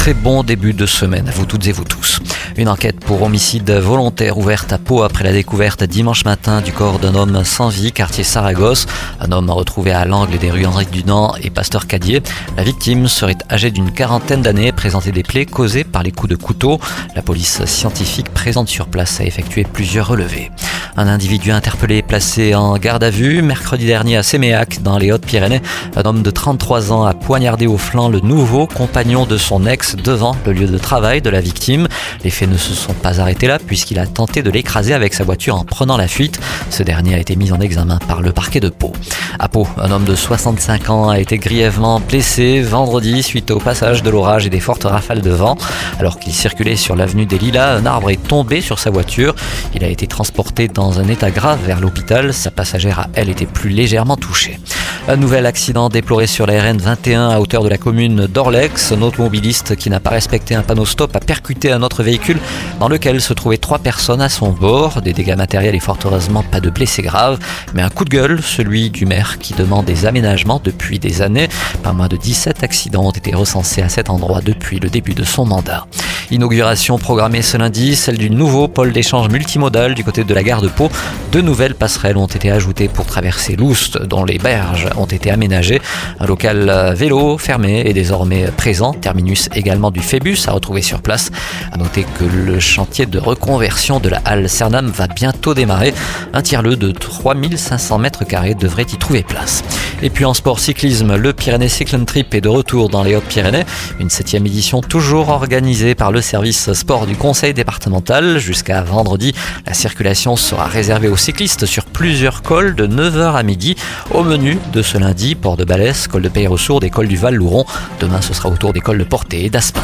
Très bon début de semaine à vous toutes et vous tous. Une enquête pour homicide volontaire ouverte à Pau après la découverte dimanche matin du corps d'un homme sans vie, quartier Saragosse. Un homme retrouvé à l'angle des rues Henri Dunant et Pasteur Cadier. La victime serait âgée d'une quarantaine d'années, présentait des plaies causées par les coups de couteau. La police scientifique présente sur place a effectué plusieurs relevés. Un individu interpellé placé en garde à vue mercredi dernier à Séméac dans les Hautes-Pyrénées. Un homme de 33 ans a poignardé au flanc le nouveau compagnon de son ex devant le lieu de travail de la victime. Les faits ne se sont pas arrêtés là puisqu'il a tenté de l'écraser avec sa voiture en prenant la fuite. Ce dernier a été mis en examen par le parquet de Pau. À un homme de 65 ans a été grièvement blessé vendredi suite au passage de l'orage et des fortes rafales de vent. Alors qu'il circulait sur l'avenue des Lilas, un arbre est tombé sur sa voiture. Il a été transporté dans un état grave vers l'hôpital. Sa passagère a, elle, été plus légèrement touchée. Un nouvel accident déploré sur la RN 21 à hauteur de la commune d'Orlex. Un automobiliste qui n'a pas respecté un panneau stop a percuté un autre véhicule dans lequel se trouvaient trois personnes à son bord. Des dégâts matériels et fort heureusement pas de blessés graves, mais un coup de gueule, celui du maire qui demande des aménagements depuis des années. Pas moins de 17 accidents ont été recensés à cet endroit depuis le début de son mandat. Inauguration programmée ce lundi, celle du nouveau pôle d'échange multimodal du côté de la gare de Pau. Deux nouvelles passerelles ont été ajoutées pour traverser l'Oust, dont les berges ont été aménagées. Un local vélo fermé est désormais présent. Terminus également du Phébus à retrouver sur place. À noter que le chantier de reconversion de la halle Cernam va bientôt démarrer. Un tiers-le de 3500 mètres carrés devrait y trouver Et puis en sport cyclisme, le Pyrénées Cycling Trip est de retour dans les Hautes-Pyrénées. Une septième édition toujours organisée par le service sport du conseil départemental. Jusqu'à vendredi, la circulation sera réservée aux cyclistes sur plusieurs cols de 9h à midi. Au menu de ce lundi, port de Balès, col de Peyre-Sourde et col du Val-Louron. Demain, ce sera autour des cols de Portée et d'Aspin.